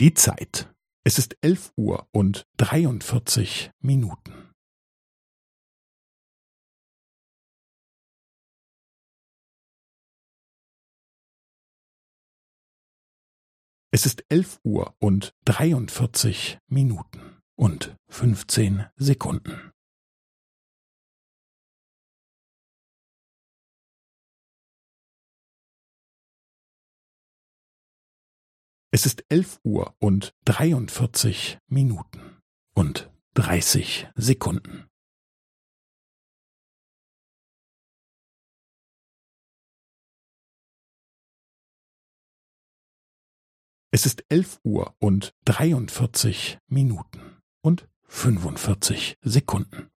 Die Zeit. Es ist elf Uhr und dreiundvierzig Minuten. Es ist elf Uhr und dreiundvierzig Minuten und fünfzehn Sekunden. Es ist elf Uhr und dreiundvierzig Minuten und dreißig Sekunden. Es ist elf Uhr und dreiundvierzig Minuten und fünfundvierzig Sekunden.